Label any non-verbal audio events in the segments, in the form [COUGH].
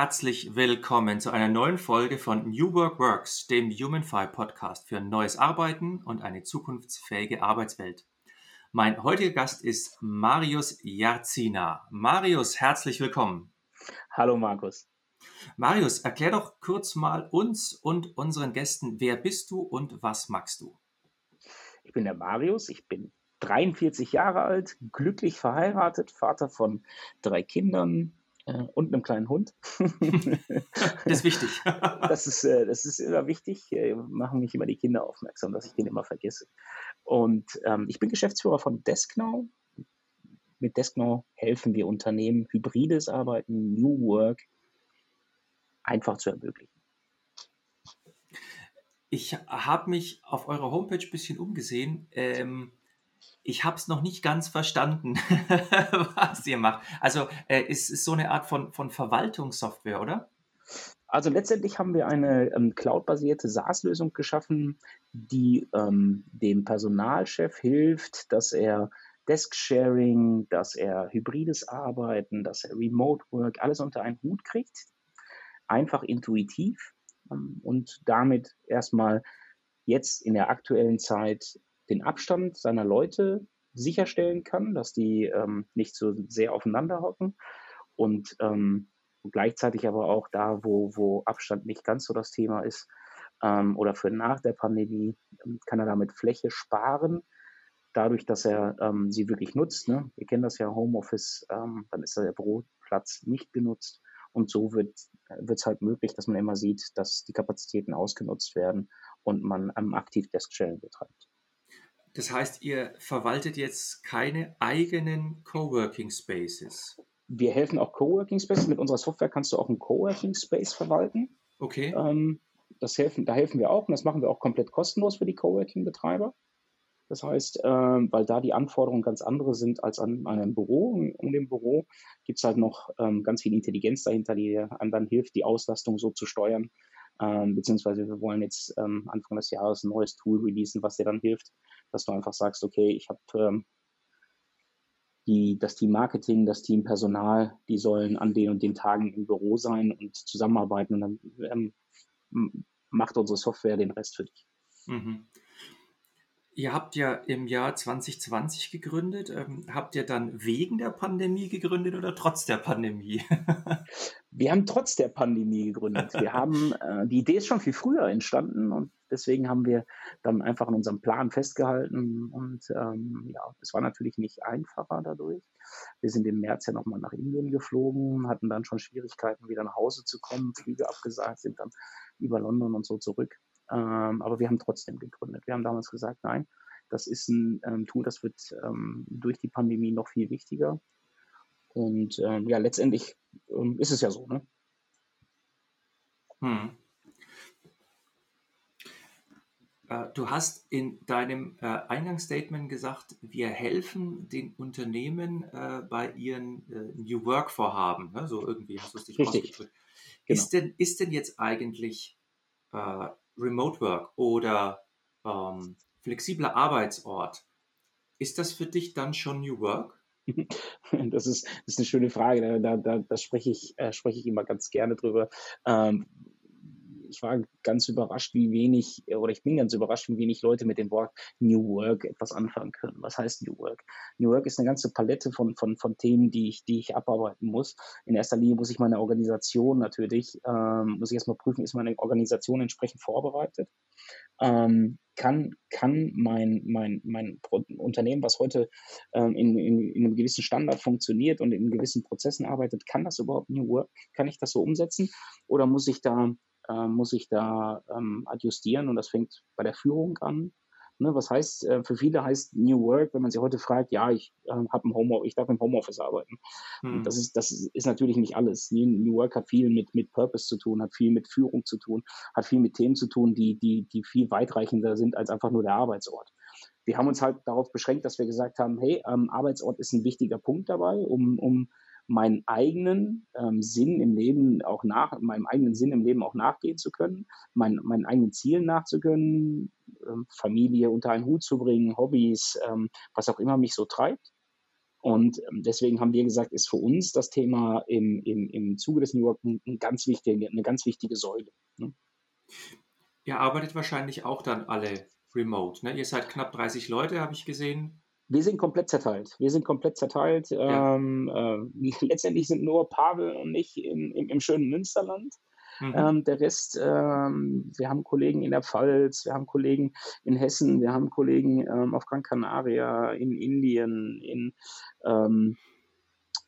Herzlich willkommen zu einer neuen Folge von New Work Works, dem HumanFi Podcast für neues Arbeiten und eine zukunftsfähige Arbeitswelt. Mein heutiger Gast ist Marius Jarzina. Marius, herzlich willkommen. Hallo Markus. Marius, erklär doch kurz mal uns und unseren Gästen, wer bist du und was magst du? Ich bin der Marius, ich bin 43 Jahre alt, glücklich verheiratet, Vater von drei Kindern, und einem kleinen Hund. [LAUGHS] das ist wichtig. [LAUGHS] das, ist, äh, das ist immer wichtig. Äh, machen mich immer die Kinder aufmerksam, dass ich den immer vergesse. Und ähm, ich bin Geschäftsführer von Desknow. Mit Desknow helfen wir Unternehmen, hybrides Arbeiten, New Work einfach zu ermöglichen. Ich habe mich auf eurer Homepage ein bisschen umgesehen. Ähm, ich habe es noch nicht ganz verstanden, [LAUGHS] was ihr macht. Also äh, ist es so eine Art von, von Verwaltungssoftware, oder? Also letztendlich haben wir eine ähm, cloud-basierte SaaS-Lösung geschaffen, die ähm, dem Personalchef hilft, dass er Desk-Sharing, dass er hybrides Arbeiten, dass er Remote Work, alles unter einen Hut kriegt. Einfach intuitiv ähm, und damit erstmal jetzt in der aktuellen Zeit den Abstand seiner Leute sicherstellen kann, dass die ähm, nicht so sehr aufeinander hocken und ähm, gleichzeitig aber auch da, wo, wo Abstand nicht ganz so das Thema ist ähm, oder für nach der Pandemie, ähm, kann er damit Fläche sparen, dadurch, dass er ähm, sie wirklich nutzt. Ne? Wir kennen das ja Homeoffice, ähm, dann ist der Büroplatz nicht genutzt und so wird es halt möglich, dass man immer sieht, dass die Kapazitäten ausgenutzt werden und man ähm, aktiv Desk-Sharing betreibt. Das heißt, ihr verwaltet jetzt keine eigenen Coworking Spaces. Wir helfen auch Coworking Spaces. Mit unserer Software kannst du auch einen Coworking Space verwalten. Okay. Ähm, das helfen, da helfen wir auch und das machen wir auch komplett kostenlos für die Coworking-Betreiber. Das heißt, ähm, weil da die Anforderungen ganz andere sind als an, an einem Büro. Um dem Büro gibt es halt noch ähm, ganz viel Intelligenz dahinter, die einem dann hilft, die Auslastung so zu steuern. Ähm, beziehungsweise wir wollen jetzt ähm, Anfang des Jahres ein neues Tool releasen, was dir dann hilft, dass du einfach sagst, okay, ich habe ähm, die, das Team Marketing, das Team Personal, die sollen an den und den Tagen im Büro sein und zusammenarbeiten und dann ähm, macht unsere Software den Rest für dich. Mhm. Ihr habt ja im Jahr 2020 gegründet. Ähm, habt ihr dann wegen der Pandemie gegründet oder trotz der Pandemie? [LAUGHS] wir haben trotz der Pandemie gegründet. Wir haben, [LAUGHS] äh, die Idee ist schon viel früher entstanden und deswegen haben wir dann einfach an unserem Plan festgehalten und ähm, ja, es war natürlich nicht einfacher dadurch. Wir sind im März ja nochmal nach Indien geflogen, hatten dann schon Schwierigkeiten, wieder nach Hause zu kommen, Flüge abgesagt, sind dann über London und so zurück. Ähm, aber wir haben trotzdem gegründet. Wir haben damals gesagt, nein, das ist ein ähm, Tool, das wird ähm, durch die Pandemie noch viel wichtiger. Und ähm, ja, letztendlich ähm, ist es ja so, ne? Hm. Äh, du hast in deinem äh, Eingangsstatement gesagt, wir helfen den Unternehmen äh, bei ihren New Work Vorhaben. Ne? So irgendwie hast du es dich Richtig. Genau. Ist, denn, ist denn jetzt eigentlich Remote Work oder ähm, flexibler Arbeitsort, ist das für dich dann schon New Work? [LAUGHS] Das ist, das ist eine schöne Frage. Da, da, da spreche, ich, äh, spreche ich immer ganz gerne drüber. Ähm, ich war ganz überrascht, wie wenig, oder ich bin ganz überrascht, wie wenig Leute mit dem Wort New Work etwas anfangen können. Was heißt New Work? New Work ist eine ganze Palette von, von, von Themen, die ich, die ich abarbeiten muss. In erster Linie muss ich meine Organisation natürlich, ähm, muss ich erstmal prüfen, ist meine Organisation entsprechend vorbereitet? Ähm, kann, kann mein, mein, mein Unternehmen, was heute ähm, in, in, in, einem gewissen Standard funktioniert und in gewissen Prozessen arbeitet, kann das überhaupt New Work? Kann ich das so umsetzen? Oder muss ich da äh, muss ich da ähm, adjustieren und das fängt bei der Führung an. Ne, was heißt, äh, für viele heißt New Work, wenn man sie heute fragt, ja, ich äh, habe ein Home, ich darf im Homeoffice arbeiten. Hm. Das ist, das ist natürlich nicht alles. New Work hat viel mit, mit Purpose zu tun, hat viel mit Führung zu tun, hat viel mit Themen zu tun, die, die, die viel weitreichender sind als einfach nur der Arbeitsort. Wir haben uns halt darauf beschränkt, dass wir gesagt haben, hey, ähm, Arbeitsort ist ein wichtiger Punkt dabei, um, um meinen eigenen ähm, Sinn im Leben auch nach, meinem eigenen Sinn im Leben auch nachgehen zu können, mein, meinen eigenen Zielen nachzukönnen, ähm, Familie unter einen Hut zu bringen, Hobbys, ähm, was auch immer mich so treibt. Und ähm, deswegen haben wir gesagt, ist für uns das Thema im, im, im Zuge des New York ein, ganz wichtige, eine ganz wichtige Säule. Ne? Ihr arbeitet wahrscheinlich auch dann alle remote. Ne? Ihr seid knapp 30 Leute, habe ich gesehen. Wir sind komplett zerteilt. Wir sind komplett zerteilt. Ja. Ähm, äh, [LAUGHS] letztendlich sind nur Pavel und ich im, im, im schönen Münsterland. Mhm. Ähm, der Rest, ähm, wir haben Kollegen in der Pfalz, wir haben Kollegen in Hessen, wir haben Kollegen ähm, auf Gran Canaria, in Indien, in, ähm,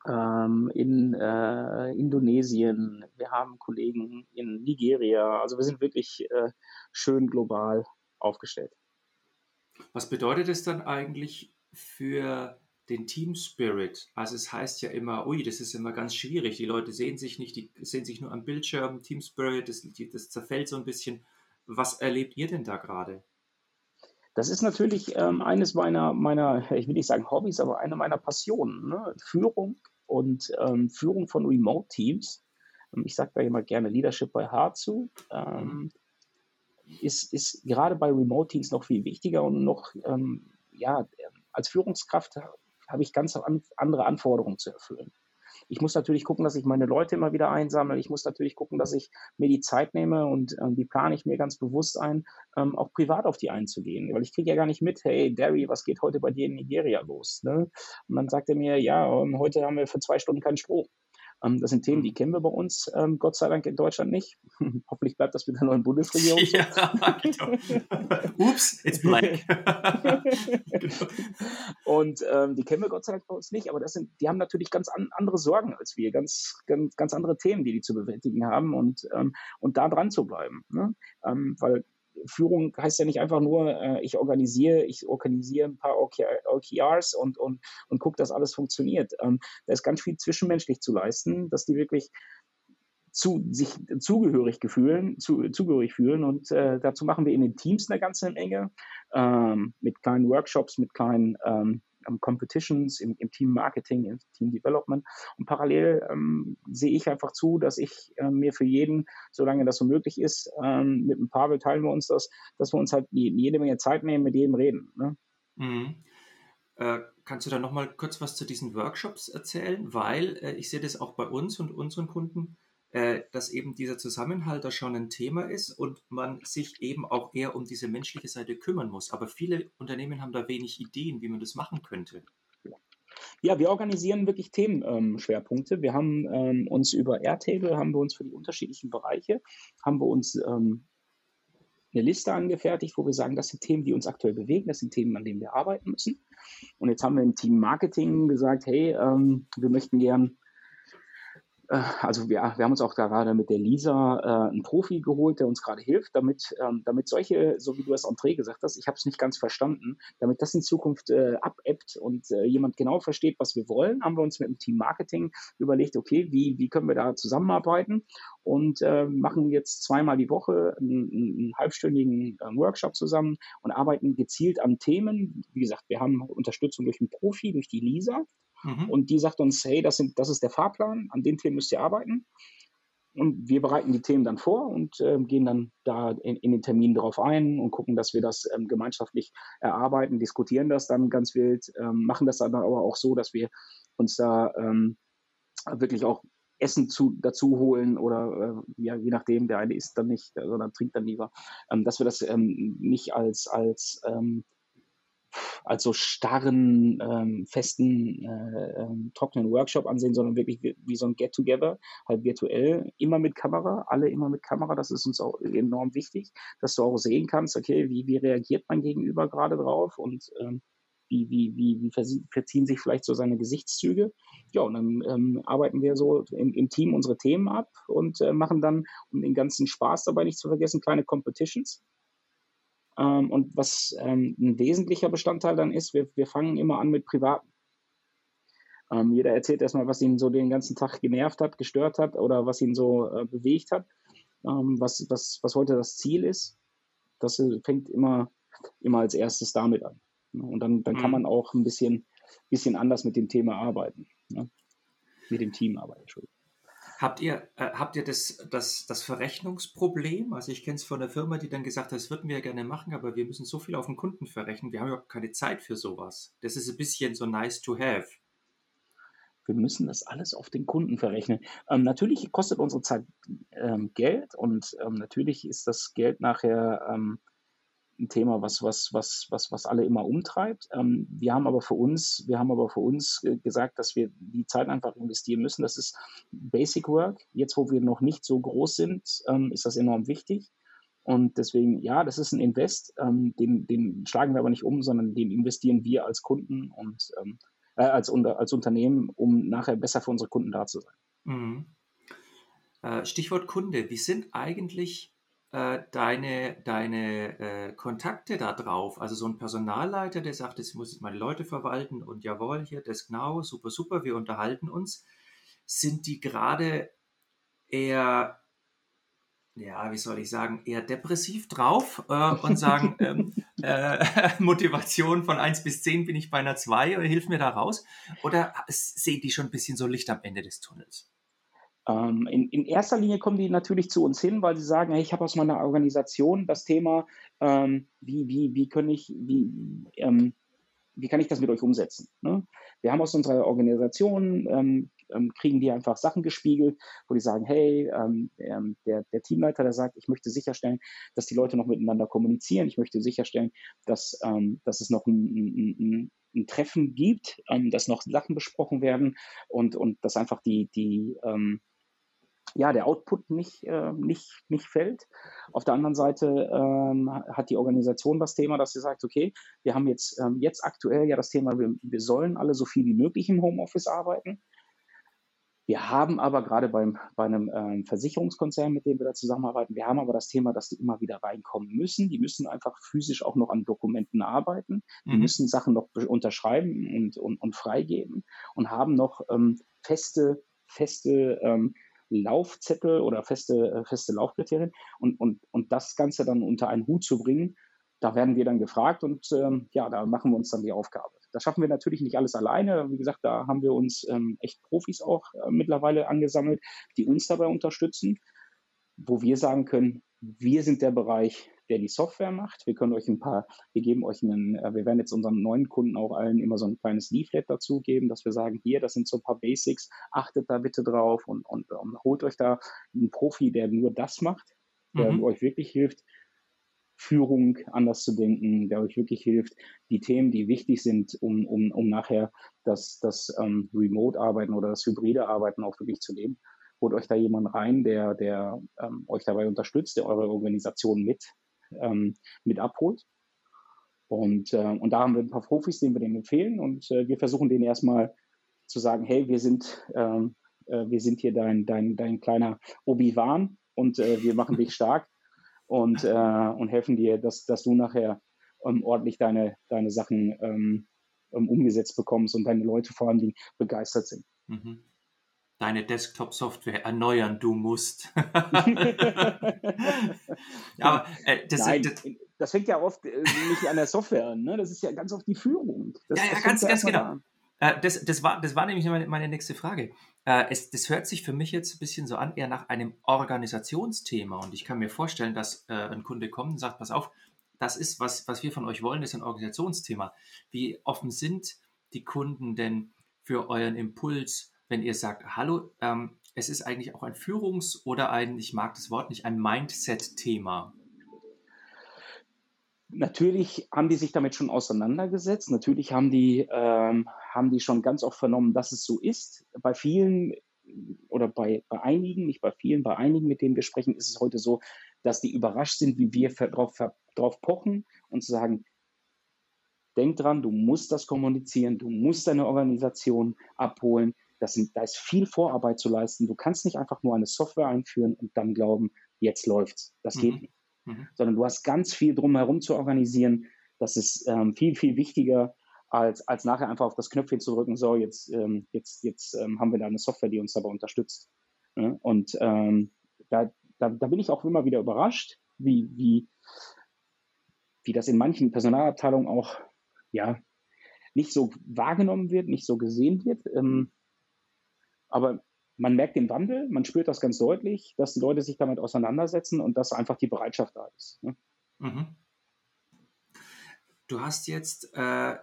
ähm, in äh, Indonesien, wir haben Kollegen in Nigeria. Also wir sind wirklich äh, schön global aufgestellt. Was bedeutet es dann eigentlich für den Team Spirit. Also es heißt ja immer, ui, das ist immer ganz schwierig. Die Leute sehen sich nicht, die sehen sich nur am Bildschirm. Team Spirit, das, das zerfällt so ein bisschen. Was erlebt ihr denn da gerade? Das ist natürlich ähm, eines meiner, meiner, ich will nicht sagen Hobbys, aber eine meiner Passionen. Ne? Führung und ähm, Führung von Remote-Teams. Ähm, ich sage da immer gerne Leadership by Heart zu. Ähm, ist, ist gerade bei Remote-Teams noch viel wichtiger und noch ähm, ja, als Führungskraft habe ich ganz andere Anforderungen zu erfüllen. Ich muss natürlich gucken, dass ich meine Leute immer wieder einsammle. Ich muss natürlich gucken, dass ich mir die Zeit nehme und ähm, die plane ich mir ganz bewusst ein, ähm, auch privat auf die einzugehen. Weil ich kriege ja gar nicht mit, hey, Derry, was geht heute bei dir in Nigeria los? Ne? Und dann sagt er mir, ja, ähm, heute haben wir für zwei Stunden keinen Strom. Ähm, das sind Themen, mhm. die kennen wir bei uns, ähm, Gott sei Dank in Deutschland nicht. [LAUGHS] Hoffentlich bleibt das mit der neuen Bundesregierung. So. [LAUGHS] Ja, genau. [LAUGHS] Ups, it's blank. Und ähm, die kennen wir Gott sei Dank bei uns nicht, aber das sind, die haben natürlich ganz an, andere Sorgen als wir, ganz, ganz, ganz andere Themen, die die zu bewältigen haben und, ähm, und da dran zu bleiben. Ne? Ähm, weil Führung heißt ja nicht einfach nur, äh, ich organisiere, ich organisiere ein paar OKRs und, und, und gucke, dass alles funktioniert. Ähm, da ist ganz viel zwischenmenschlich zu leisten, dass die wirklich zu, sich zugehörig fühlen, zu, zugehörig fühlen. Und äh, dazu machen wir in den Teams eine ganze Menge ähm, mit kleinen Workshops, mit kleinen ähm, Competitions, im, im, Team Marketing, im Team Development. Und parallel ähm, sehe ich einfach zu, dass ich äh, mir für jeden, solange das so möglich ist, ähm, mit ein Pavel teilen wir uns das, dass wir uns halt jede Menge Zeit nehmen, mit jedem reden. Ne? Mhm. Äh, kannst du da nochmal kurz was zu diesen Workshops erzählen? Weil äh, ich sehe das auch bei uns und unseren Kunden äh, dass eben dieser Zusammenhalt da schon ein Thema ist und man sich eben auch eher um diese menschliche Seite kümmern muss. Aber viele Unternehmen haben da wenig Ideen, wie man das machen könnte. Ja, wir organisieren wirklich Themenschwerpunkte. Ähm, wir haben ähm, uns über Airtable, haben wir uns für die unterschiedlichen Bereiche, haben wir uns ähm, eine Liste angefertigt, wo wir sagen, das sind Themen, die uns aktuell bewegen, das sind Themen, an denen wir arbeiten müssen. Und jetzt haben wir im Team Marketing gesagt, hey, ähm, wir möchten gern also wir, wir haben uns auch gerade mit der Lisa äh, einen Profi geholt, der uns gerade hilft, damit, ähm, damit solche, so wie du es Entree gesagt hast, ich habe es nicht ganz verstanden, damit das in Zukunft äh, abebbt und äh, jemand genau versteht, was wir wollen, haben wir uns mit dem Team Marketing überlegt, okay, wie, wie können wir da zusammenarbeiten und äh, machen jetzt zweimal die Woche einen, einen halbstündigen äh, Workshop zusammen und arbeiten gezielt an Themen. Wie gesagt, wir haben Unterstützung durch einen Profi, durch die Lisa, Mhm. Und die sagt uns, hey, das, sind, das ist der Fahrplan, an den Themen müsst ihr arbeiten. Und wir bereiten die Themen dann vor und äh, gehen dann da in, in, den Termin drauf ein und gucken, dass wir das ähm, gemeinschaftlich erarbeiten, diskutieren das dann ganz wild, ähm, machen das dann aber auch so, dass wir uns da ähm, wirklich auch Essen zu, dazu holen oder äh, ja, je nachdem, der eine isst dann nicht, sondern trinkt dann lieber, ähm, dass wir das ähm, nicht als, als als so starren, ähm, festen, äh, ähm, trockenen Workshop ansehen, sondern wirklich wie, wie so ein Get-Together, halt virtuell, immer mit Kamera, alle immer mit Kamera, das ist uns auch enorm wichtig, dass du auch sehen kannst, okay, wie, wie reagiert mein Gegenüber gerade drauf und ähm, wie, wie, wie, wie verziehen sich vielleicht so seine Gesichtszüge. Ja, und dann ähm, arbeiten wir so im, im, Team unsere Themen ab und äh, machen dann, um den ganzen Spaß dabei nicht zu vergessen, kleine Competitions Ähm, und was ähm, ein wesentlicher Bestandteil dann ist, wir, wir fangen immer an mit Privaten. Ähm, jeder erzählt erstmal, was ihn so den ganzen Tag genervt hat, gestört hat oder was ihn so äh, bewegt hat, ähm, was, was, was heute das Ziel ist. Das äh, fängt immer, immer als erstes damit an. Ne? Und dann, dann mhm. kann man auch ein bisschen, bisschen anders mit dem Thema arbeiten. Ne? Mit dem Team arbeiten, Entschuldigung. Habt ihr, äh, habt ihr das, das, das Verrechnungsproblem? Also ich kenne es von der Firma, die dann gesagt hat, das würden wir ja gerne machen, aber wir müssen so viel auf den Kunden verrechnen, wir haben überhaupt keine Zeit für sowas. Das ist ein bisschen so nice to have. Wir müssen das alles auf den Kunden verrechnen. Ähm, natürlich kostet unsere Zeit ähm, Geld und ähm, natürlich ist das Geld nachher ähm, ein Thema, was, was, was, was, was alle immer umtreibt. Ähm, wir haben aber für uns, wir haben aber für uns gesagt, dass wir die Zeit einfach investieren müssen. Das ist Basic Work. Jetzt, wo wir noch nicht so groß sind, ähm, ist das enorm wichtig. Und deswegen, ja, das ist ein Invest, ähm, den, den schlagen wir aber nicht um, sondern den investieren wir als Kunden und ähm, äh, als, als Unternehmen, um nachher besser für unsere Kunden da zu sein. Mhm. Äh, Stichwort Kunde. Wie sind eigentlich äh, deine, deine äh, Kontakte da drauf? Also so ein Personalleiter, der sagt, jetzt muss ich meine Leute verwalten und jawohl, hier, das genau, super, super, wir unterhalten uns. Sind die gerade eher, ja, wie soll ich sagen, eher depressiv drauf äh, und sagen, [LAUGHS] ähm, äh, [LAUGHS] Motivation von 1 bis 10 bin ich bei einer 2 oder hilf mir da raus? Oder sehen die schon ein bisschen so Licht am Ende des Tunnels? Ähm, in, in, erster Linie kommen die natürlich zu uns hin, weil sie sagen, hey, ich habe aus meiner Organisation das Thema, ähm, wie, wie, wie, können ich, wie, ähm, wie kann ich das mit euch umsetzen? Ne? Wir haben aus unserer Organisation, ähm, ähm, kriegen die einfach Sachen gespiegelt, wo die sagen, hey, ähm, der, der, Teamleiter, der sagt, ich möchte sicherstellen, dass die Leute noch miteinander kommunizieren, ich möchte sicherstellen, dass, dass es noch ein, ein, ein ein Treffen gibt, ähm, dass noch Sachen besprochen werden und, und dass einfach die, die, ähm, ja, der Output nicht, äh, nicht, nicht fällt. Auf der anderen Seite ähm, hat die Organisation das Thema, dass sie sagt, okay, wir haben jetzt, ähm, jetzt aktuell ja das Thema, wir, wir sollen alle so viel wie möglich im Homeoffice arbeiten. Wir haben aber gerade beim, bei einem ähm, Versicherungskonzern, mit dem wir da zusammenarbeiten, wir haben aber das Thema, dass die immer wieder reinkommen müssen. Die müssen einfach physisch auch noch an Dokumenten arbeiten. Die mhm. müssen Sachen noch unterschreiben und, und, und freigeben und haben noch ähm, feste, feste ähm, Laufzettel oder feste, äh, feste Laufkriterien und, und, und das Ganze dann unter einen Hut zu bringen, da werden wir dann gefragt und ähm, ja, da machen wir uns dann die Aufgabe. Das schaffen wir natürlich nicht alles alleine. Wie gesagt, da haben wir uns ähm, echt Profis auch äh, mittlerweile angesammelt, die uns dabei unterstützen, wo wir sagen können, wir sind der Bereich, der die Software macht. Wir können euch ein paar, wir geben euch einen, äh, wir werden jetzt unseren neuen Kunden auch allen immer so ein kleines Leaflet dazu geben, dass wir sagen, hier, das sind so ein paar Basics, achtet da bitte drauf und, und, und holt euch da einen Profi, der nur das macht, der mhm. euch wirklich hilft, Führung anders zu denken, der euch wirklich hilft, die Themen, die wichtig sind, um, um, um nachher das, das ähm, Remote-Arbeiten oder das hybride Arbeiten auch wirklich zu leben. Holt euch da jemand rein, der, der ähm, euch dabei unterstützt, der eure Organisation mit, ähm, mit abholt. Und, äh, und da haben wir ein paar Profis, denen wir denen empfehlen. Und äh, wir versuchen denen erstmal zu sagen, hey, wir sind, ähm, äh, wir sind hier dein, dein, dein kleiner Obi-Wan und äh, wir machen dich stark und, äh, und helfen dir, dass, dass du nachher ähm, ordentlich deine, deine Sachen ähm, ähm umgesetzt bekommst und deine Leute vor allem die begeistert sind. Mhm. Deine Desktop-Software erneuern, du musst. [LAUGHS] aber äh, das, Nein, das, das, fängt ja oft äh, nicht an der Software an, ne? das ist ja ganz oft die Führung. Das, ja, ja, ganz, ganz genau. Äh, das, das, war, das war nämlich meine, meine nächste Frage. Äh, es, das hört sich für mich jetzt ein bisschen so an, eher nach einem Organisationsthema. Und ich kann mir vorstellen, dass äh, ein Kunde kommt und sagt, pass auf, das ist, was, was wir von euch wollen, ist ein Organisationsthema. Wie offen sind die Kunden denn für euren Impuls, wenn ihr sagt, hallo, ähm, es ist eigentlich auch ein Führungs- oder ein, ich mag das Wort nicht, ein Mindset-Thema? Natürlich haben die sich damit schon auseinandergesetzt. Natürlich haben die, ähm, haben die schon ganz oft vernommen, dass es so ist. Bei vielen oder bei, bei einigen, nicht bei vielen, bei einigen, mit denen wir sprechen, ist es heute so, dass die überrascht sind, wie wir darauf drauf pochen und zu sagen, denk dran, du musst das kommunizieren, du musst deine Organisation abholen. Das sind, da ist viel Vorarbeit zu leisten. Du kannst nicht einfach nur eine Software einführen und dann glauben, jetzt läuft's. Das geht mhm. nicht. mhm. sondern du hast ganz viel drumherum zu organisieren. Das ist ähm, viel, viel wichtiger, als, als nachher einfach auf das Knöpfchen zu drücken, so, jetzt, ähm, jetzt, jetzt ähm, haben wir da eine Software, die uns dabei unterstützt. Ne? Und ähm, da, da, da bin ich auch immer wieder überrascht, wie, wie, wie das in manchen Personalabteilungen auch ja, nicht so wahrgenommen wird, nicht so gesehen wird. Ähm, aber man merkt den Wandel, man spürt das ganz deutlich, dass die Leute sich damit auseinandersetzen und dass einfach die Bereitschaft da ist. Ne? Mhm. Du hast jetzt äh,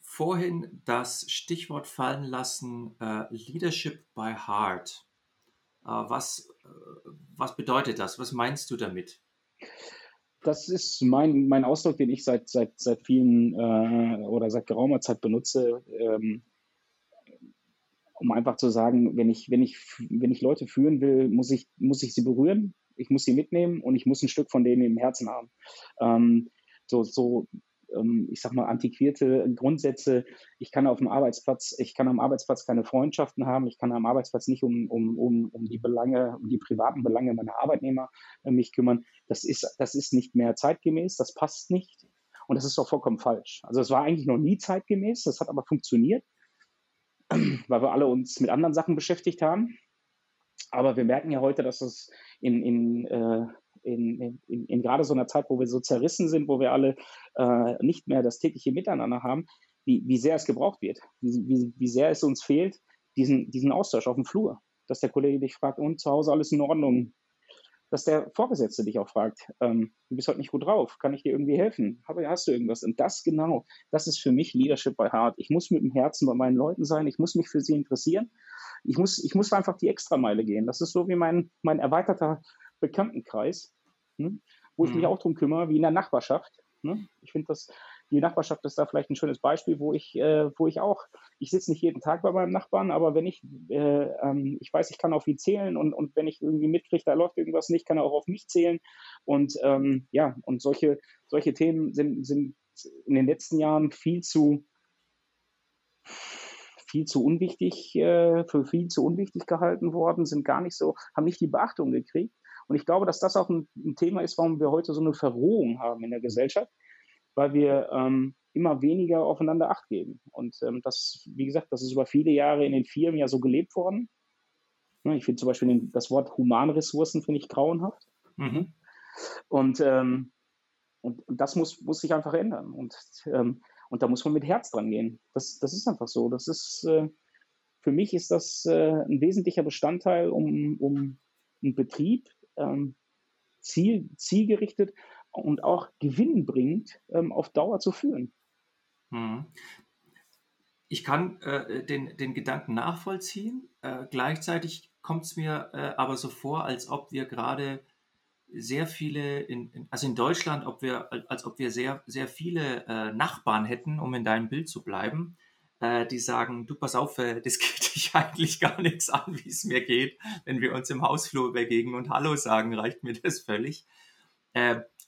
vorhin das Stichwort fallen lassen, äh, Leadership by Heart. Äh, was, äh, was bedeutet das? Was meinst du damit? Das ist mein, mein Ausdruck, den ich seit, seit, seit vielen äh, oder seit geraumer Zeit benutze, ähm, um einfach zu sagen, wenn ich, wenn, ich, wenn ich Leute führen will, muss ich, muss ich sie berühren, ich muss sie mitnehmen und ich muss ein Stück von denen im Herzen haben. Ähm, so, so ähm, ich sag mal, antiquierte Grundsätze. Ich kann auf dem Arbeitsplatz, ich kann am Arbeitsplatz keine Freundschaften haben, ich kann am Arbeitsplatz nicht um, um, um, um die Belange, um die privaten Belange meiner Arbeitnehmer äh, mich kümmern. Das ist, das ist nicht mehr zeitgemäß, das passt nicht. Und das ist doch vollkommen falsch. Also es war eigentlich noch nie zeitgemäß, das hat aber funktioniert, weil wir alle uns mit anderen Sachen beschäftigt haben. Aber wir merken ja heute, dass es in, in, äh, in, in, in gerade so einer Zeit, wo wir so zerrissen sind, wo wir alle äh, nicht mehr das tägliche Miteinander haben, wie, wie sehr es gebraucht wird, wie, wie, wie sehr es uns fehlt, diesen, diesen Austausch auf dem Flur. Dass der Kollege dich fragt, und zu Hause alles in Ordnung? Dass der Vorgesetzte dich auch fragt, ähm, du bist heute nicht gut drauf, kann ich dir irgendwie helfen? Aber hast du irgendwas? Und das genau, das ist für mich Leadership by Heart. Ich muss mit dem Herzen bei meinen Leuten sein, ich muss mich für sie interessieren. Ich muss, ich muss einfach die Extrameile gehen. Das ist so wie mein, mein erweiterter Bekanntenkreis, ne, wo ich mhm. mich auch drum kümmere, wie in der Nachbarschaft. Ne? Ich finde, dass die Nachbarschaft ist da vielleicht ein schönes Beispiel, wo ich, äh, wo ich auch, ich sitze nicht jeden Tag bei meinem Nachbarn, aber wenn ich, äh, ähm, ich weiß, ich kann auf ihn zählen und, und wenn ich irgendwie mitkriege, da läuft irgendwas nicht, kann er auch auf mich zählen. Und ähm, ja, und solche, solche Themen sind, sind in den letzten Jahren viel zu viel zu unwichtig, äh, für viel zu unwichtig gehalten worden, sind gar nicht so, haben nicht die Beachtung gekriegt. Und ich glaube, dass das auch ein, ein Thema ist, warum wir heute so eine Verrohung haben in der Gesellschaft, weil wir ähm, immer weniger aufeinander Acht geben. Und ähm, das, wie gesagt, das ist über viele Jahre in den Firmen ja so gelebt worden. Ne, ich finde zum Beispiel den, das Wort Humanressourcen finde ich grauenhaft. Mhm. Und, ähm, und, und, das muss, muss sich einfach ändern. Und, ähm, und da muss man mit Herz dran gehen. Das, das ist einfach so. Das ist, äh, für mich ist das äh, ein wesentlicher Bestandteil, um, um einen Betrieb ähm, ziel, zielgerichtet und auch gewinnbringend ähm, auf Dauer zu führen. Hm. Ich kann äh, den, den Gedanken nachvollziehen. Äh, gleichzeitig kommt es mir äh, aber so vor, als ob wir gerade sehr viele, in, in, also in Deutschland, ob wir, als ob wir sehr, sehr viele äh, Nachbarn hätten, um in deinem Bild zu bleiben, äh, die sagen, du pass auf, äh, das [LAUGHS] geht dich eigentlich gar nichts an, wie es mir geht. Wenn wir uns im Hausflur begegnen und Hallo sagen, reicht mir das völlig.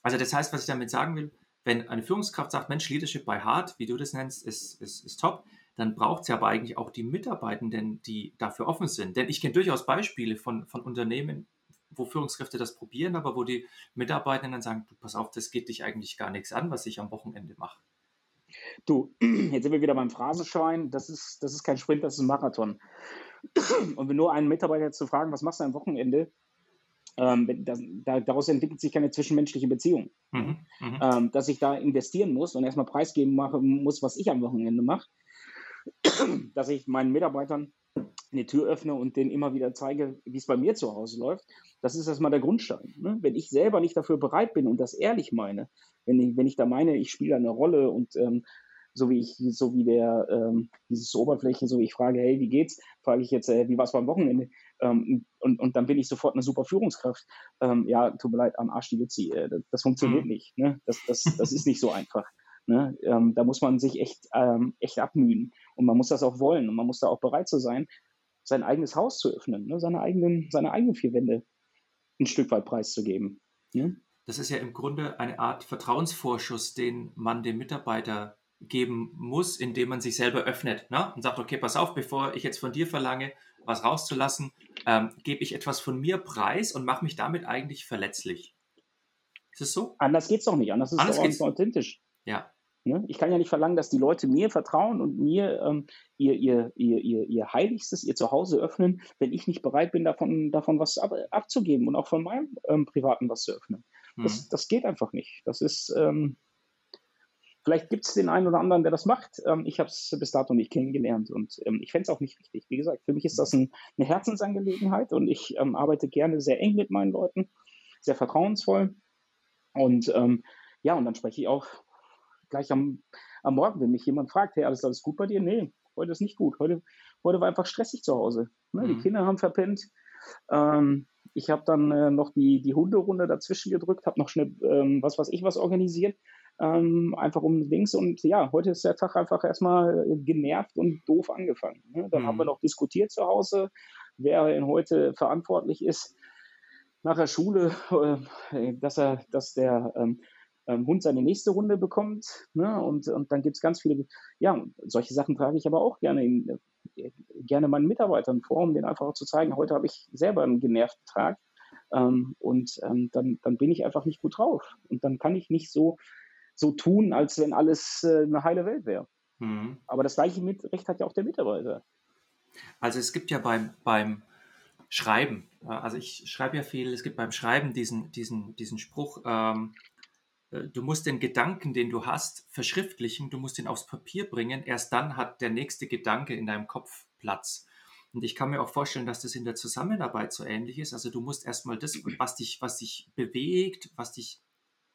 Also das heißt, was ich damit sagen will, wenn eine Führungskraft sagt, Mensch, Leadership by Heart, wie du das nennst, ist, ist, ist top, dann braucht sie aber eigentlich auch die Mitarbeitenden, die dafür offen sind. Denn ich kenne durchaus Beispiele von, von Unternehmen, wo Führungskräfte das probieren, aber wo die Mitarbeitenden dann sagen, du pass auf, das geht dich eigentlich gar nichts an, was ich am Wochenende mache. Du, [CLEARS THROAT] jetzt sind wir wieder beim Phrasenschwein. Das ist, das ist kein Sprint, das ist ein Marathon. [CLEARS THROAT] Und wenn nur einen Mitarbeiter zu fragen, was machst du am Wochenende, ähm, das, da, daraus entwickelt sich keine zwischenmenschliche Beziehung. Mhm, mhm, ähm, dass ich da investieren muss und erstmal preisgeben mache, muss, was ich am Wochenende mache. [CLEARS THROAT] dass ich meinen Mitarbeitern eine Tür öffne und denen immer wieder zeige, wie es bei mir zu Hause läuft. Das ist erstmal der Grundstein. Ne? Wenn ich selber nicht dafür bereit bin und das ehrlich meine, wenn ich, wenn ich da meine, ich spiele eine Rolle und ähm, so wie ich, so wie der, ähm, dieses Oberfläche, so wie ich frage, hey, wie geht's, frage ich jetzt, äh, wie war es beim Wochenende? Ähm, und, und dann bin ich sofort eine super Führungskraft. Ähm, ja, tut mir leid, am Arsch die Luzi. Äh, das, das, funktioniert mhm. nicht. Ne? Das, das, [LAUGHS] das ist nicht so einfach. Ne? Ähm, da muss man sich echt, ähm, echt abmühen. Und man muss das auch wollen und man muss da auch bereit zu sein, sein eigenes Haus zu öffnen, ne? seine, eigenen, seine eigenen vier Wände ein Stück weit preiszugeben. Ne? Das ist ja im Grunde eine Art Vertrauensvorschuss, den man dem Mitarbeiter geben muss, indem man sich selber öffnet ne? und sagt, okay, pass auf, bevor ich jetzt von dir verlange, was rauszulassen, ähm, gebe ich etwas von mir preis und mache mich damit eigentlich verletzlich. Ist es so? Anders geht es doch nicht. Anders ist es doch nicht authentisch. Ja. Ne? Ich kann ja nicht verlangen, dass die Leute mir vertrauen und mir ähm, ihr, ihr, ihr, ihr, ihr Heiligstes, ihr Zuhause öffnen, wenn ich nicht bereit bin, davon, davon was ab, abzugeben und auch von meinem ähm, Privaten was zu öffnen. Das, das geht einfach nicht. Das ist, ähm, vielleicht gibt es den einen oder anderen, der das macht. Ähm, ich habe es bis dato nicht kennengelernt und ähm, ich fände es auch nicht richtig. Wie gesagt, für mich ist das ein, eine Herzensangelegenheit und ich ähm, arbeite gerne sehr eng mit meinen Leuten, sehr vertrauensvoll. Und ja, und dann spreche ich auch gleich am, am Morgen, wenn mich jemand fragt, hey, alles, alles gut bei dir? Nee, heute ist nicht gut. Heute, heute war einfach stressig zu Hause. Ne? Mhm. Die Kinder haben verpennt. Ähm, ich habe dann äh, noch die, die Hunderunde dazwischen gedrückt, habe noch schnell ähm, was weiß ich was organisiert, ähm, einfach um links und ja, heute ist der Tag einfach erstmal genervt und doof angefangen. Ne? Dann mhm. haben wir noch diskutiert zu Hause, wer denn heute verantwortlich ist nach der Schule, äh, dass er, dass der ähm, ähm, Hund seine nächste Runde bekommt. Ne? Und, und dann gibt es ganz viele, ja, solche Sachen trage ich aber auch gerne, in, äh, gerne meinen Mitarbeitern vor, um denen einfach auch zu zeigen, heute habe ich selber einen genervten Tag. Ähm, und ähm, dann, dann bin ich einfach nicht gut drauf. Und dann kann ich nicht so, so tun, als wenn alles äh, eine heile Welt wäre. Mhm. Aber das gleiche mit Recht hat ja auch der Mitarbeiter. Also es gibt ja beim, beim Schreiben, also ich schreibe ja viel, es gibt beim Schreiben diesen, diesen, diesen Spruch, ähm, äh, du musst den Gedanken, den du hast, verschriftlichen, du musst ihn aufs Papier bringen, erst dann hat der nächste Gedanke in deinem Kopf Platz. Und ich kann mir auch vorstellen, dass das in der Zusammenarbeit so ähnlich ist. Also du musst erstmal das, was dich, was dich bewegt, was dich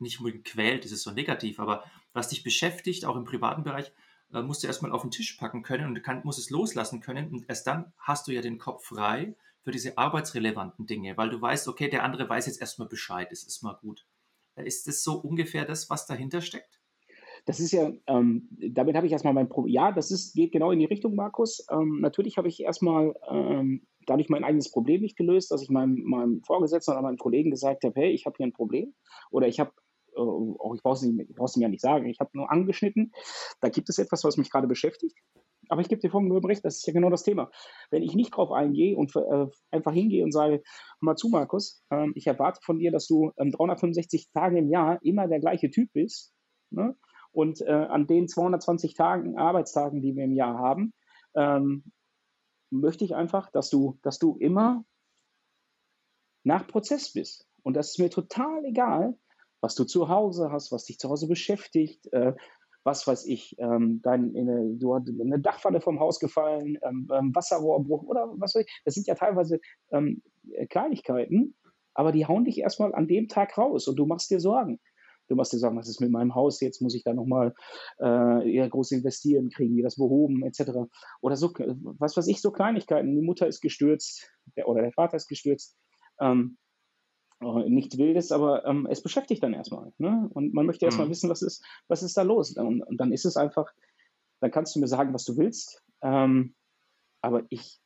nicht unbedingt quält, das ist so negativ, aber was dich beschäftigt, auch im privaten Bereich, äh, musst du erstmal auf den Tisch packen können und kann, musst es loslassen können. Und erst dann hast du ja den Kopf frei für diese arbeitsrelevanten Dinge, weil du weißt, okay, der andere weiß jetzt erstmal Bescheid, es ist mal gut. Ist das so ungefähr das, was dahinter steckt? Das ist ja, ähm, damit habe ich erstmal mein Problem. Ja, das ist, geht genau in die Richtung, Markus. Ähm, natürlich habe ich erstmal ähm, dadurch mein eigenes Problem nicht gelöst, dass ich meinem, meinem Vorgesetzten oder meinem Kollegen gesagt habe, hey, ich habe hier ein Problem oder ich habe äh, auch ich brauche es ihm ja nicht sagen, ich habe nur angeschnitten, da gibt es etwas, was mich gerade beschäftigt. Aber ich gebe dir vollkommen recht, das ist ja genau das Thema. Wenn ich nicht drauf eingehe und äh, einfach hingehe und sage, mal zu, Markus, ähm, ich erwarte von dir, dass du ähm, 365 Tage im Jahr immer der gleiche Typ bist. Ne? Und äh, an den 220 Tagen, Arbeitstagen, die wir im Jahr haben, ähm, möchte ich einfach, dass du, dass du immer nach Prozess bist. Und das ist mir total egal, was du zu Hause hast, was dich zu Hause beschäftigt, äh, was weiß ich, ähm, dein, eine, du hast eine Dachfalle vom Haus gefallen, ähm, ähm, Wasserrohrbruch oder was weiß ich. Das sind ja teilweise ähm, Kleinigkeiten, aber die hauen dich erstmal an dem Tag raus und du machst dir Sorgen. Du machst dir Sorgen, was ist mit meinem Haus, jetzt muss ich da nochmal äh, groß investieren, kriegen die das behoben, etc. Oder so, was weiß ich, so Kleinigkeiten. Die Mutter ist gestürzt der, oder der Vater ist gestürzt. Ähm, äh, nichts Wildes, aber ähm, es beschäftigt dann erstmal. Ne? Und man möchte erstmal mhm. wissen, was ist, was ist da los. Und, und, dann ist es einfach, dann kannst du mir sagen, was du willst. Ähm, aber ich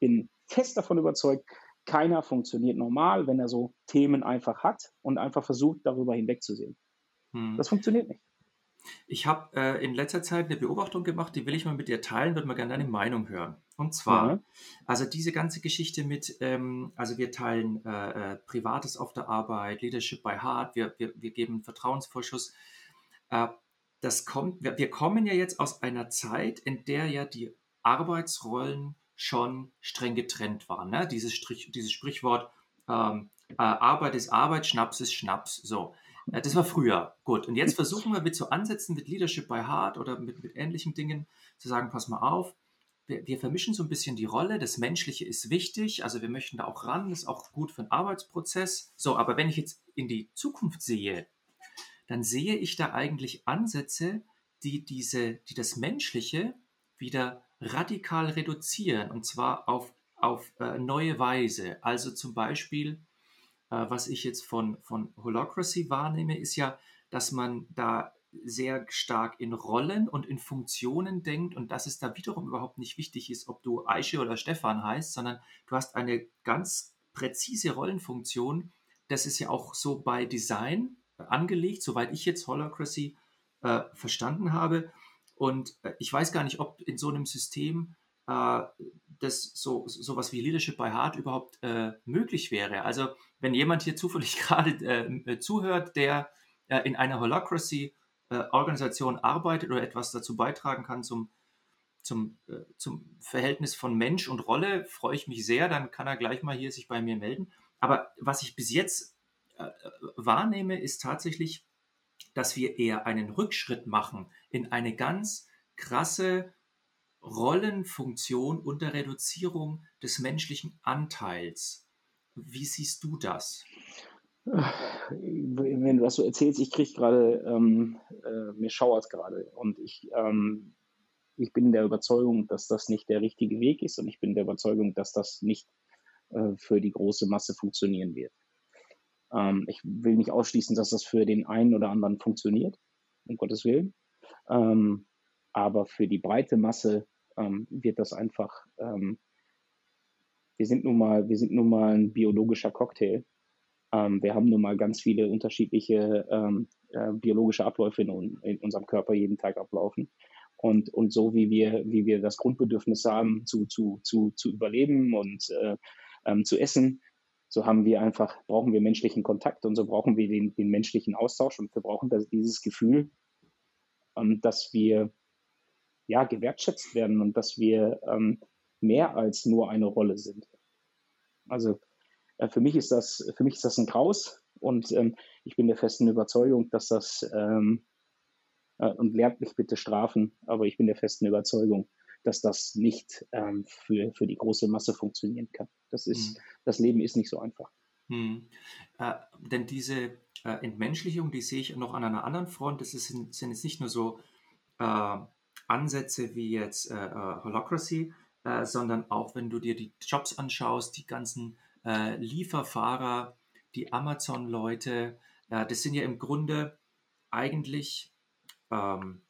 bin fest davon überzeugt, keiner funktioniert normal, wenn er so Themen einfach hat und einfach versucht, darüber hinwegzusehen. Mhm. Das funktioniert nicht. Ich habe äh, in letzter Zeit eine Beobachtung gemacht, die will ich mal mit dir teilen, würde mal gerne deine Meinung hören. Und zwar, ja. also diese ganze Geschichte mit, ähm, also wir teilen äh, äh, Privates auf der Arbeit, Leadership by Heart, wir, wir, wir geben Vertrauensvorschuss. Äh, das kommt, wir, wir kommen ja jetzt aus einer Zeit, in der ja die Arbeitsrollen schon streng getrennt waren. Ne? Dieses, Strich, dieses Sprichwort, ähm, äh, Arbeit ist Arbeit, Schnaps ist Schnaps. So. Das war früher. Gut. Und jetzt versuchen wir mit so Ansätzen, mit Leadership by Heart oder mit, mit ähnlichen Dingen zu sagen, pass mal auf, wir, wir, vermischen so ein bisschen die Rolle. Das Menschliche ist wichtig. Also wir möchten da auch ran. Das ist auch gut für den Arbeitsprozess. So, aber wenn ich jetzt in die Zukunft sehe, dann sehe ich da eigentlich Ansätze, die diese, die das Menschliche wieder radikal reduzieren und zwar auf, auf äh, neue Weise. Also zum Beispiel was ich jetzt von, von Holocracy wahrnehme, ist ja, dass man da sehr stark in Rollen und in Funktionen denkt und dass es da wiederum überhaupt nicht wichtig ist, ob du Aische oder Stefan heißt, sondern du hast eine ganz präzise Rollenfunktion. Das ist ja auch so bei Design angelegt, soweit ich jetzt Holocracy äh, verstanden habe. Und äh, ich weiß gar nicht, ob in so einem System äh, dass so sowas wie Leadership by Heart überhaupt äh, möglich wäre. Also wenn jemand hier zufällig [LAUGHS] gerade äh, zuhört, der äh, in einer Holacracy-Organisation äh, arbeitet oder etwas dazu beitragen kann zum, zum, äh, zum Verhältnis von Mensch und Rolle, freue ich mich sehr. Dann kann er gleich mal hier sich bei mir melden. Aber was ich bis jetzt äh, wahrnehme, ist tatsächlich, dass wir eher einen Rückschritt machen in eine ganz krasse Rollenfunktion unter Reduzierung des menschlichen Anteils. Wie siehst du das? Wenn du das so erzählst, ich kriege gerade, ähm, äh, mir schauert gerade und ich, ähm, ich bin der Überzeugung, dass das nicht der richtige Weg ist und ich bin der Überzeugung, dass das nicht äh, für die große Masse funktionieren wird. Ähm, ich will nicht ausschließen, dass das für den einen oder anderen funktioniert, um Gottes Willen. Ähm, aber für die breite Masse ähm, wird das einfach, ähm, wir sind nun mal, wir sind nun mal ein biologischer Cocktail. Ähm, wir haben nun mal ganz viele unterschiedliche ähm, äh, biologische Abläufe in, in, unserem Körper jeden Tag ablaufen. Und, und so wie wir, wie wir das Grundbedürfnis haben, zu, zu, zu, zu überleben und äh, ähm, zu essen, so haben wir einfach, brauchen wir menschlichen Kontakt und so brauchen wir den, den menschlichen Austausch und wir brauchen das, dieses Gefühl, ähm, dass wir ja gewertschätzt werden und dass wir ähm, mehr als nur eine Rolle sind. Also äh, für mich ist das, für mich ist das ein Graus und ähm, ich bin der festen Überzeugung, dass das ähm, äh, und lehrt mich bitte strafen, aber ich bin der festen Überzeugung, dass das nicht ähm, für, für die große Masse funktionieren kann. Das, ist, mhm. das Leben ist nicht so einfach. Mhm. Äh, denn diese äh, Entmenschlichung, die sehe ich noch an einer anderen Front. Das ist, sind jetzt nicht nur so äh, Ansätze wie jetzt äh, äh, Holocracy, äh, sondern auch wenn du dir die Jobs anschaust, die ganzen Lieferfahrer, die Amazon-Leute, das sind ja im Grunde eigentlich ähm,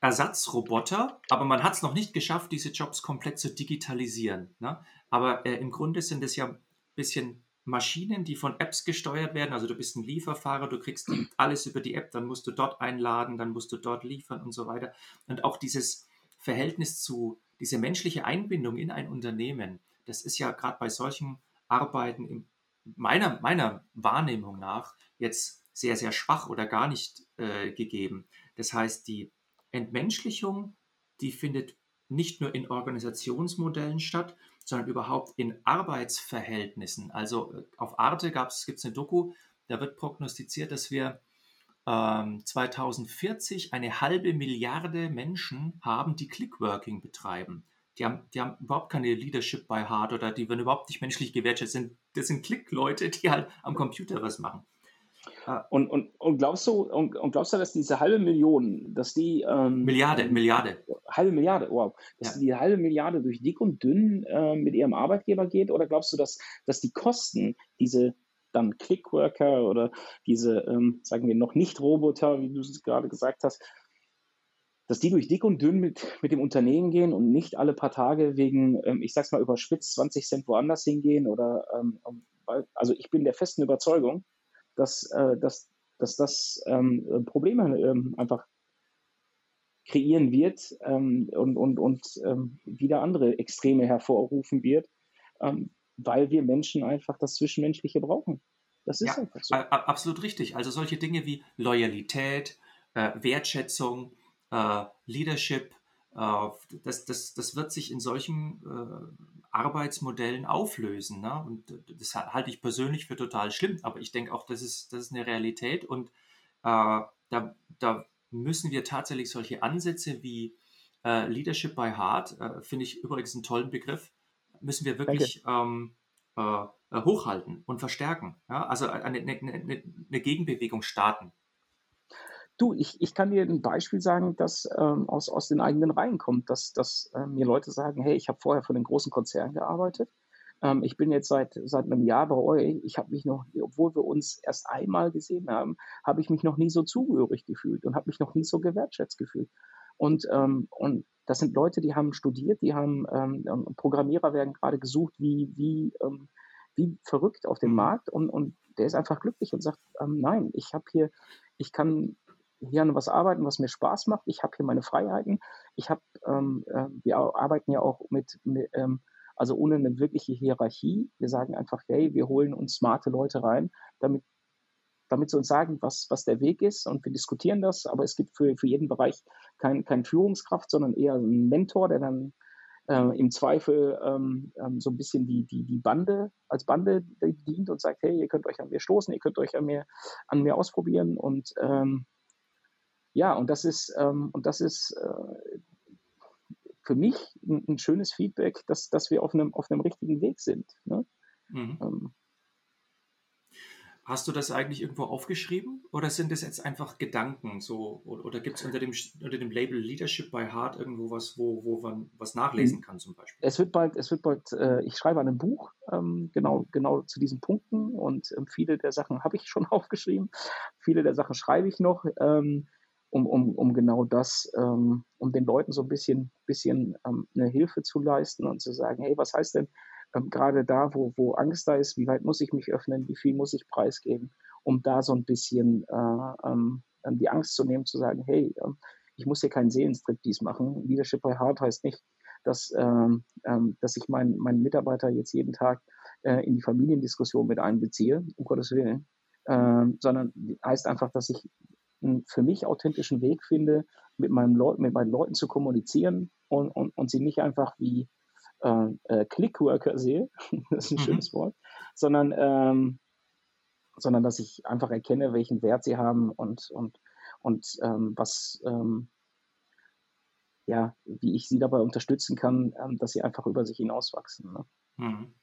Ersatzroboter, aber man hat es noch nicht geschafft, diese Jobs komplett zu digitalisieren. Ne? Aber äh, im Grunde sind es ja ein bisschen Maschinen, die von Apps gesteuert werden. Also du bist ein Lieferfahrer, du kriegst [CLEARS THROAT] alles über die App, dann musst du dort einladen, dann musst du dort liefern und so weiter. Und auch dieses Verhältnis zu, diese menschliche Einbindung in ein Unternehmen, das ist ja gerade bei solchen Arbeiten in meiner, meiner Wahrnehmung nach jetzt sehr, sehr schwach oder gar nicht äh, gegeben. Das heißt, die Entmenschlichung, die findet nicht nur in Organisationsmodellen statt, sondern überhaupt in Arbeitsverhältnissen. Also äh, auf Arte gibt es eine Doku, da wird prognostiziert, dass wir ähm, 2040 eine halbe Milliarde Menschen haben, die Clickworking betreiben. Die haben, die haben überhaupt keine Leadership by Heart oder die werden überhaupt nicht menschlich gewertschätzt. Das sind Klick-Leute, die halt am Computer was machen. Ah. Und, und, und, glaubst du, und, und, glaubst du, dass diese halbe Million, dass die ähm, Milliarde, Milliarde. Halbe Milliarde, wow. Dass ja. die halbe Milliarde durch dick und dünn äh, mit ihrem Arbeitgeber geht? Oder glaubst du, dass, dass die Kosten, diese dann Clickworker oder diese, ähm, sagen wir, noch nicht Roboter, wie du es gerade gesagt hast, dass die durch dick und dünn mit, mit dem Unternehmen gehen und nicht alle paar Tage wegen, ähm, ich sag's mal überspitzt, 20 Cent woanders hingehen oder, ähm, also ich bin der festen Überzeugung, dass, äh, dass, dass das ähm, Probleme ähm, einfach kreieren wird ähm, und, und, und ähm, wieder andere Extreme hervorrufen wird, ähm, weil wir Menschen einfach das Zwischenmenschliche brauchen. Das ist ja, einfach so. Absolut richtig. Also solche Dinge wie Loyalität, äh, Wertschätzung, äh, Leadership, das, das, das wird sich in solchen äh, Arbeitsmodellen auflösen. Ne? Und das halte ich persönlich für total schlimm, aber ich denke auch, das ist, das ist eine Realität und äh, da, da müssen wir tatsächlich solche Ansätze wie äh, Leadership by Heart, äh, finde ich übrigens einen tollen Begriff, müssen wir wirklich ähm, äh, äh, hochhalten und verstärken. Ja? Also eine, eine, eine Gegenbewegung starten. Du, ich, ich kann dir ein Beispiel sagen, das ähm, aus, aus den eigenen Reihen kommt, dass, dass äh, mir Leute sagen, hey, ich habe vorher für den großen Konzern gearbeitet. Ähm, ich bin jetzt seit, seit einem Jahr bei euch. Ich habe mich noch, obwohl wir uns erst einmal gesehen haben, habe ich mich noch nie so zugehörig gefühlt und habe mich noch nie so gewertschätzt gefühlt. Und, ähm, und das sind Leute, die haben studiert, die haben ähm, ähm Programmierer werden gerade gesucht, wie, wie, ähm, wie verrückt auf dem mhm. Markt und, und der ist einfach glücklich und sagt, ähm, nein, ich habe hier, ich kann hier an was arbeiten, was mir Spaß macht. Ich habe hier meine Freiheiten. ich habe, ähm, äh, wir arbeiten ja auch mit, mit ähm, also ohne eine wirkliche Hierarchie. Wir sagen einfach, hey, wir holen uns smarte Leute rein, damit, damit sie uns sagen, was, was der Weg ist und wir diskutieren das, aber es gibt für, für jeden Bereich kein, kein Führungskraft, sondern eher einen Mentor, der dann äh, im Zweifel ähm, ähm, so ein bisschen die, die, die Bande, als Bande dient und sagt, hey, ihr könnt euch an mir stoßen, ihr könnt euch an mir, an mir ausprobieren und ähm, ja, und das ist, ähm, und das ist äh, für mich ein, ein, schönes Feedback, dass, dass wir auf einem, auf einem richtigen Weg sind. Ne? Mhm. Ähm, Hast du das eigentlich irgendwo aufgeschrieben oder sind das jetzt einfach Gedanken so oder, oder gibt es unter dem, unter dem Label Leadership by Heart irgendwo was, wo, wo man was nachlesen kann zum Beispiel? Es wird bald, es wird bald, äh, ich schreibe an einem Buch ähm, genau, genau zu diesen Punkten und ähm, viele der Sachen habe ich schon [LAUGHS] aufgeschrieben, viele der Sachen schreibe ich noch, ähm, um, um, um genau das, ähm, um den Leuten so ein bisschen, bisschen ähm, eine Hilfe zu leisten und zu sagen, hey, was heißt denn ähm, gerade da, wo, wo Angst da ist, wie weit muss ich mich öffnen, wie viel muss ich preisgeben, um da so ein bisschen äh, ähm, die Angst zu nehmen, zu sagen, hey, äh, ich muss hier keinen Seelenstriptease machen. Leadership by Heart heißt nicht, dass, ähm, ähm, dass ich meinen mein Mitarbeiter jetzt jeden Tag äh, in die Familiendiskussion mit einbeziehe, um Gottes Willen, ähm, sondern heißt einfach, dass ich einen für mich authentischen Weg finde, mit, meinem Leut mit meinen Leuten zu kommunizieren und, und, und sie nicht einfach wie äh, äh, Clickworker sehe, [LAUGHS] das ist ein mhm. schönes Wort, sondern, ähm, sondern dass ich einfach erkenne, welchen Wert sie haben und, und, und ähm, was, ähm, ja, wie ich sie dabei unterstützen kann, ähm, dass sie einfach über sich hinauswachsen. Ne? Mhm.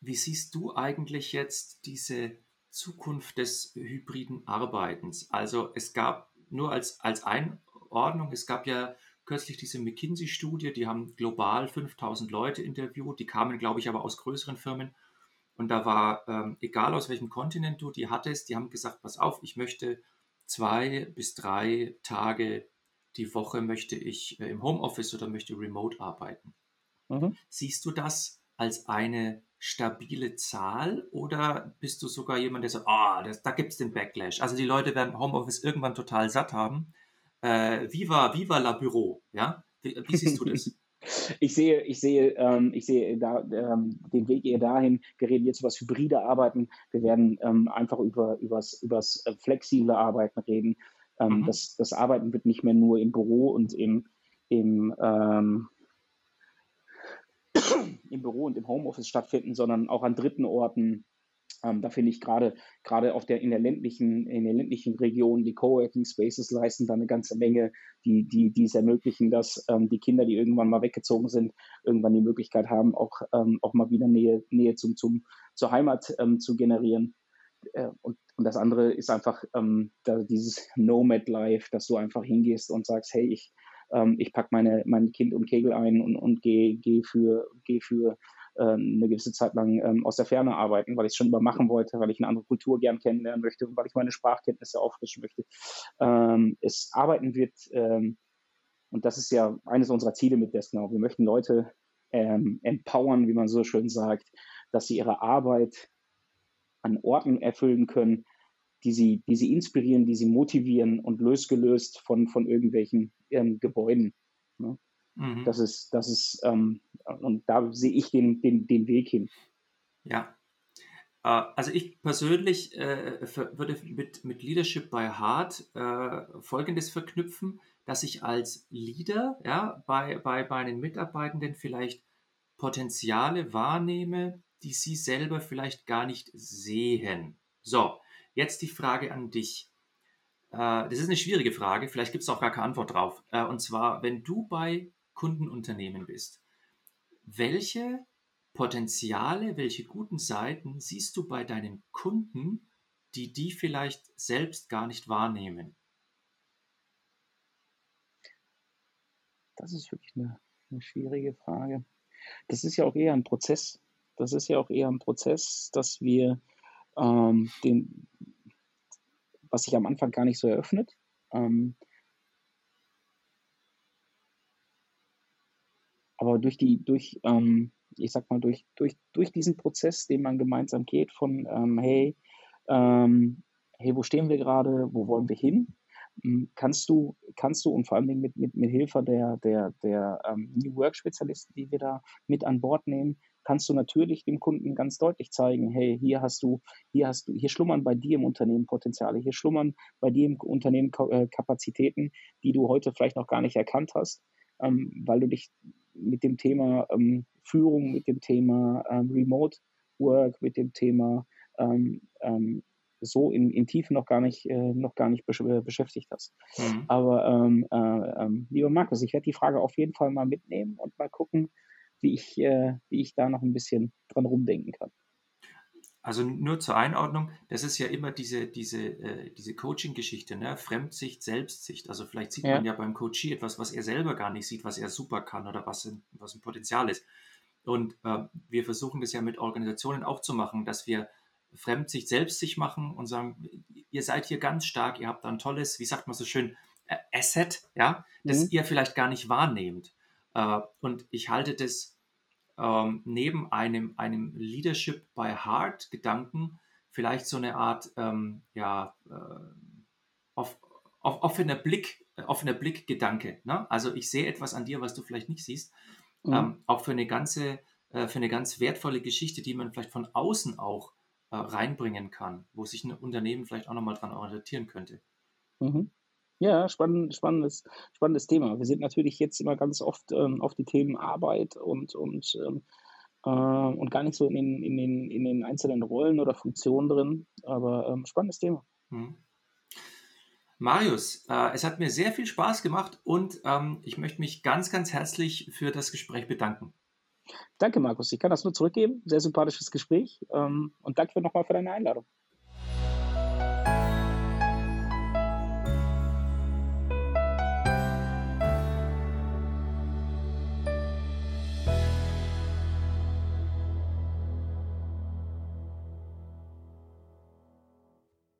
Wie siehst du eigentlich jetzt diese Zukunft des hybriden Arbeitens? Also es gab nur als, als Einordnung, es gab ja kürzlich diese McKinsey-Studie, die haben global 5000 Leute interviewt, die kamen, glaube ich, aber aus größeren Firmen. Und da war, ähm, egal aus welchem Kontinent du die hattest, die haben gesagt, pass auf, ich möchte zwei bis drei Tage die Woche möchte ich äh, im Homeoffice oder möchte remote arbeiten. Mhm. Siehst du das als eine stabile Zahl oder bist du sogar jemand, der sagt, ah, oh, da gibt es den Backlash. Also die Leute werden Homeoffice irgendwann total satt haben äh, Viva, Viva la Büro. Ja? Wie, wie siehst du das? [LAUGHS] Ich sehe, ich sehe, ähm, ich sehe da, ähm, den Weg eher dahin. Wir reden jetzt über das hybride Arbeiten. Wir werden ähm, einfach über übers, übers äh, flexible Arbeiten reden. Ähm, mhm. das, das Arbeiten wird nicht mehr nur im Büro und im, im, ähm, im Büro und im Homeoffice stattfinden, sondern auch an dritten Orten, ähm, da finde ich gerade gerade auf der in der ländlichen in der ländlichen Region die Coworking Spaces leisten da eine ganze Menge, die die die es ermöglichen, dass ähm, die Kinder, die irgendwann mal weggezogen sind, irgendwann die Möglichkeit haben, auch ähm, auch mal wieder Nähe Nähe zum zum zur Heimat ähm, zu generieren. Äh, und, und das andere ist einfach ähm, da dieses Nomad Life, dass du einfach hingehst und sagst, hey, ich ähm, ich pack meine mein Kind und Kegel ein und und gehe geh für geh für ähm, eine gewisse Zeit lang ähm, aus der Ferne arbeiten, weil ich es schon immer machen wollte, weil ich eine andere Kultur gern kennenlernen möchte und weil ich meine Sprachkenntnisse auffrischen möchte. Ähm, es arbeiten wird, ähm, und das ist ja eines unserer Ziele mit Desknow. Wir möchten Leute ähm, empowern, wie man so schön sagt, dass sie ihre Arbeit an Orten erfüllen können, die sie, die sie inspirieren, die sie motivieren und losgelöst von, von irgendwelchen ähm, Gebäuden. Ne? Mhm. Das ist, das ist, ähm, und da sehe ich den, den, den Weg hin. Ja. Äh, also ich persönlich äh, würde mit, mit Leadership by Heart äh, Folgendes verknüpfen, dass ich als Leader ja, bei, bei, bei den Mitarbeitenden vielleicht Potenziale wahrnehme, die sie selber vielleicht gar nicht sehen. So, jetzt die Frage an dich. Äh, das ist eine schwierige Frage, vielleicht gibt es auch gar keine Antwort drauf. Äh, und zwar, wenn du bei Kundenunternehmen bist. Welche Potenziale, welche guten Seiten siehst du bei deinen Kunden, die die vielleicht selbst gar nicht wahrnehmen? Das ist wirklich eine, eine schwierige Frage. Das ist ja auch eher ein Prozess. Das ist ja auch eher ein Prozess, dass wir ähm, den, was sich am Anfang gar nicht so eröffnet, ähm, Aber durch die, durch, ähm, ich sag mal, durch, durch, durch diesen Prozess, den man gemeinsam geht, von ähm, hey, ähm, hey, wo stehen wir gerade, wo wollen wir hin? hm, kannst du, kannst du und vor allem mit, mit, mit Hilfe der, der, der ähm, New Work-Spezialisten, die wir da mit an Bord nehmen, kannst du natürlich dem Kunden ganz deutlich zeigen, hey, hier hast du, hier hast du, hier schlummern bei dir im Unternehmen Potenziale, hier schlummern bei dir im Unternehmen äh, Kapazitäten, die du heute vielleicht noch gar nicht erkannt hast, ähm, weil du dich mit dem Thema ähm, Führung, mit dem Thema ähm, Remote Work, mit dem Thema ähm, ähm, so in, in Tiefe noch gar nicht, äh, noch gar nicht besch äh, beschäftigt hast. Mhm. Aber ähm, äh, ähm, lieber Markus, ich werde die Frage auf jeden Fall mal mitnehmen und mal gucken, wie ich, äh, wie ich da noch ein bisschen dran rumdenken kann. Also nur zur Einordnung, das ist ja immer diese, diese, äh, diese Coaching-Geschichte, ne? Fremdsicht, Selbstsicht. Also vielleicht sieht ja. man ja beim Coachie etwas, was er selber gar nicht sieht, was er super kann oder was, ein, was ein Potenzial ist. Und äh, wir versuchen das ja mit Organisationen auch zu machen, dass wir Fremdsicht, Selbstsicht machen und sagen, ihr seid hier ganz stark, ihr habt da ein tolles, wie sagt man so schön, Asset, ja, das mhm. ihr vielleicht gar nicht wahrnehmt. Äh, und ich halte das ähm, neben einem, einem Leadership by Heart Gedanken vielleicht so eine Art ähm, ja, äh, off, off, offener Blick, offener Blickgedanke. Ne? Also ich sehe etwas an dir, was du vielleicht nicht siehst. Mhm. Ähm, auch für eine ganze, äh, für eine ganz wertvolle Geschichte, die man vielleicht von außen auch äh, reinbringen kann, wo sich ein Unternehmen vielleicht auch nochmal dran orientieren könnte. Mhm. Ja, spannend, spannendes, spannendes Thema. Wir sind natürlich jetzt immer ganz oft ähm, auf die Themen Arbeit und, und, ähm, äh, und gar nicht so in den, in, den, in den einzelnen Rollen oder Funktionen drin. Aber ähm, spannendes Thema. Hm. Marius, äh, es hat mir sehr viel Spaß gemacht und ähm, ich möchte mich ganz, ganz herzlich für das Gespräch bedanken. Danke, Markus. Ich kann das nur zurückgeben. Sehr sympathisches Gespräch. Ähm, und danke nochmal für deine Einladung.